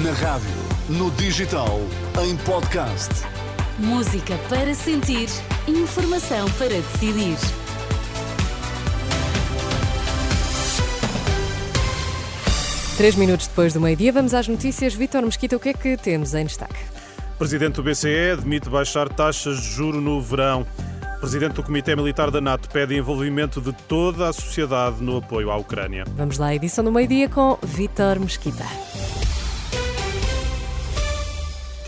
Na rádio, no digital, em podcast. Música para sentir, informação para decidir. Três minutos depois do meio-dia, vamos às notícias. Vítor Mesquita, o que é que temos em destaque? Presidente do BCE admite baixar taxas de juro no verão. Presidente do Comitê Militar da NATO pede envolvimento de toda a sociedade no apoio à Ucrânia. Vamos lá, edição do meio-dia com Vítor Mesquita.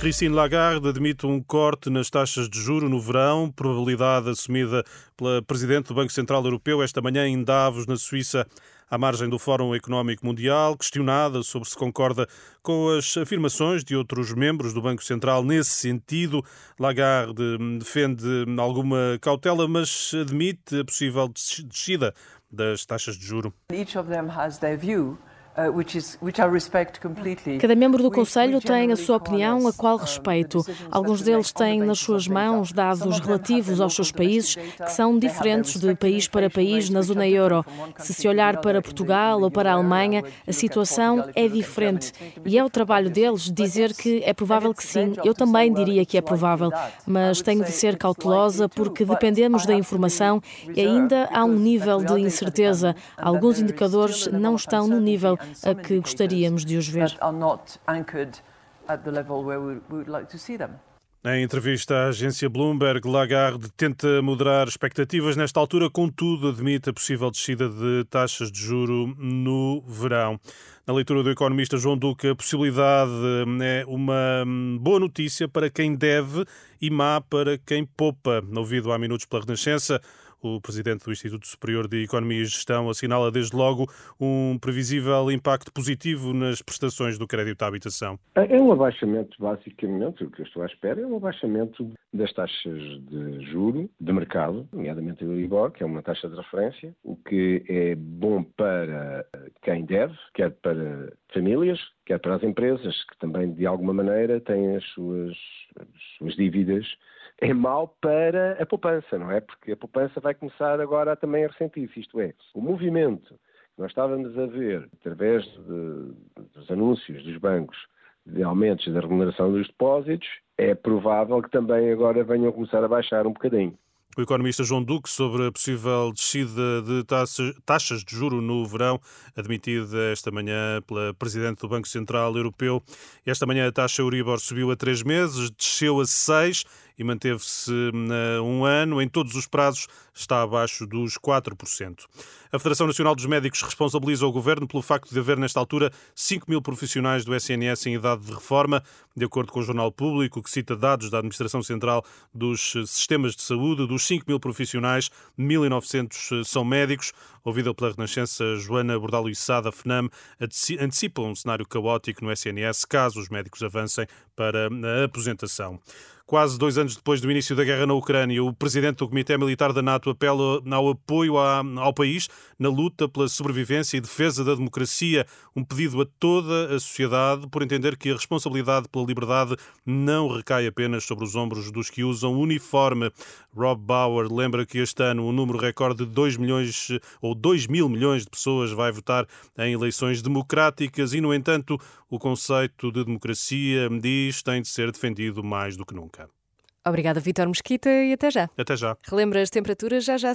Christine Lagarde admite um corte nas taxas de juro no verão, probabilidade assumida pela Presidente do Banco Central Europeu esta manhã em Davos, na Suíça à margem do Fórum Económico Mundial, questionada sobre se concorda com as afirmações de outros membros do Banco Central nesse sentido. Lagarde defende alguma cautela, mas admite a possível descida das taxas de juro. Each of them has their view. Uh, Cada membro do Conselho tem a sua opinião, a qual respeito. Alguns deles têm nas suas mãos dados relativos aos seus países, que são diferentes de país para país na zona euro. Se se olhar para Portugal ou para a Alemanha, a situação é diferente. E é o trabalho deles dizer que é provável que sim. Eu também diria que é provável. Mas tenho de ser cautelosa porque dependemos da informação e ainda há um nível de incerteza. Alguns indicadores não estão no nível a que gostaríamos de os ver. Em entrevista à agência Bloomberg, Lagarde tenta moderar expectativas nesta altura, contudo, admite a possível descida de taxas de juro no verão. Na leitura do economista João Duque, a possibilidade é uma boa notícia para quem deve e má para quem poupa. Ouvido há minutos pela Renascença, o presidente do Instituto Superior de Economia e Gestão assinala desde logo um previsível impacto positivo nas prestações do crédito à habitação. É um abaixamento, basicamente, o que eu estou à espera é um abaixamento das taxas de juro de mercado, nomeadamente a Euribor, que é uma taxa de referência, o que é bom para quem deve, quer para famílias, quer para as empresas, que também, de alguma maneira, têm as suas, as suas dívidas é mau para a poupança, não é? Porque a poupança vai começar agora também a ressentir-se. Isto é, o movimento que nós estávamos a ver através de, dos anúncios dos bancos de aumentos da remuneração dos depósitos, é provável que também agora venham começar a baixar um bocadinho. O economista João Duque sobre a possível descida de taxas de juro no verão, admitida esta manhã pela Presidente do Banco Central Europeu. Esta manhã a taxa Euribor subiu a três meses, desceu a seis e manteve-se um ano. Em todos os prazos está abaixo dos 4%. A Federação Nacional dos Médicos responsabiliza o Governo pelo facto de haver, nesta altura, 5 mil profissionais do SNS em idade de reforma, de acordo com o Jornal Público, que cita dados da Administração Central dos Sistemas de Saúde. Dos 5 mil profissionais, 1.900 são médicos. Ouvida pela Renascença, Joana Bordalo Içá, FNAM, antecipa um cenário caótico no SNS caso os médicos avancem para a aposentação. Quase dois anos depois do início da guerra na Ucrânia, o presidente do Comitê Militar da NATO apela ao apoio ao país na luta pela sobrevivência e defesa da democracia. Um pedido a toda a sociedade por entender que a responsabilidade pela liberdade não recai apenas sobre os ombros dos que usam uniforme. Rob Bauer lembra que este ano um número recorde de 2 milhões ou 2 mil milhões de pessoas vai votar em eleições democráticas e, no entanto, o conceito de democracia, diz, tem de ser defendido mais do que nunca. Obrigada, Vitor Mesquita, e até já. Até já. Relembra as temperaturas já já.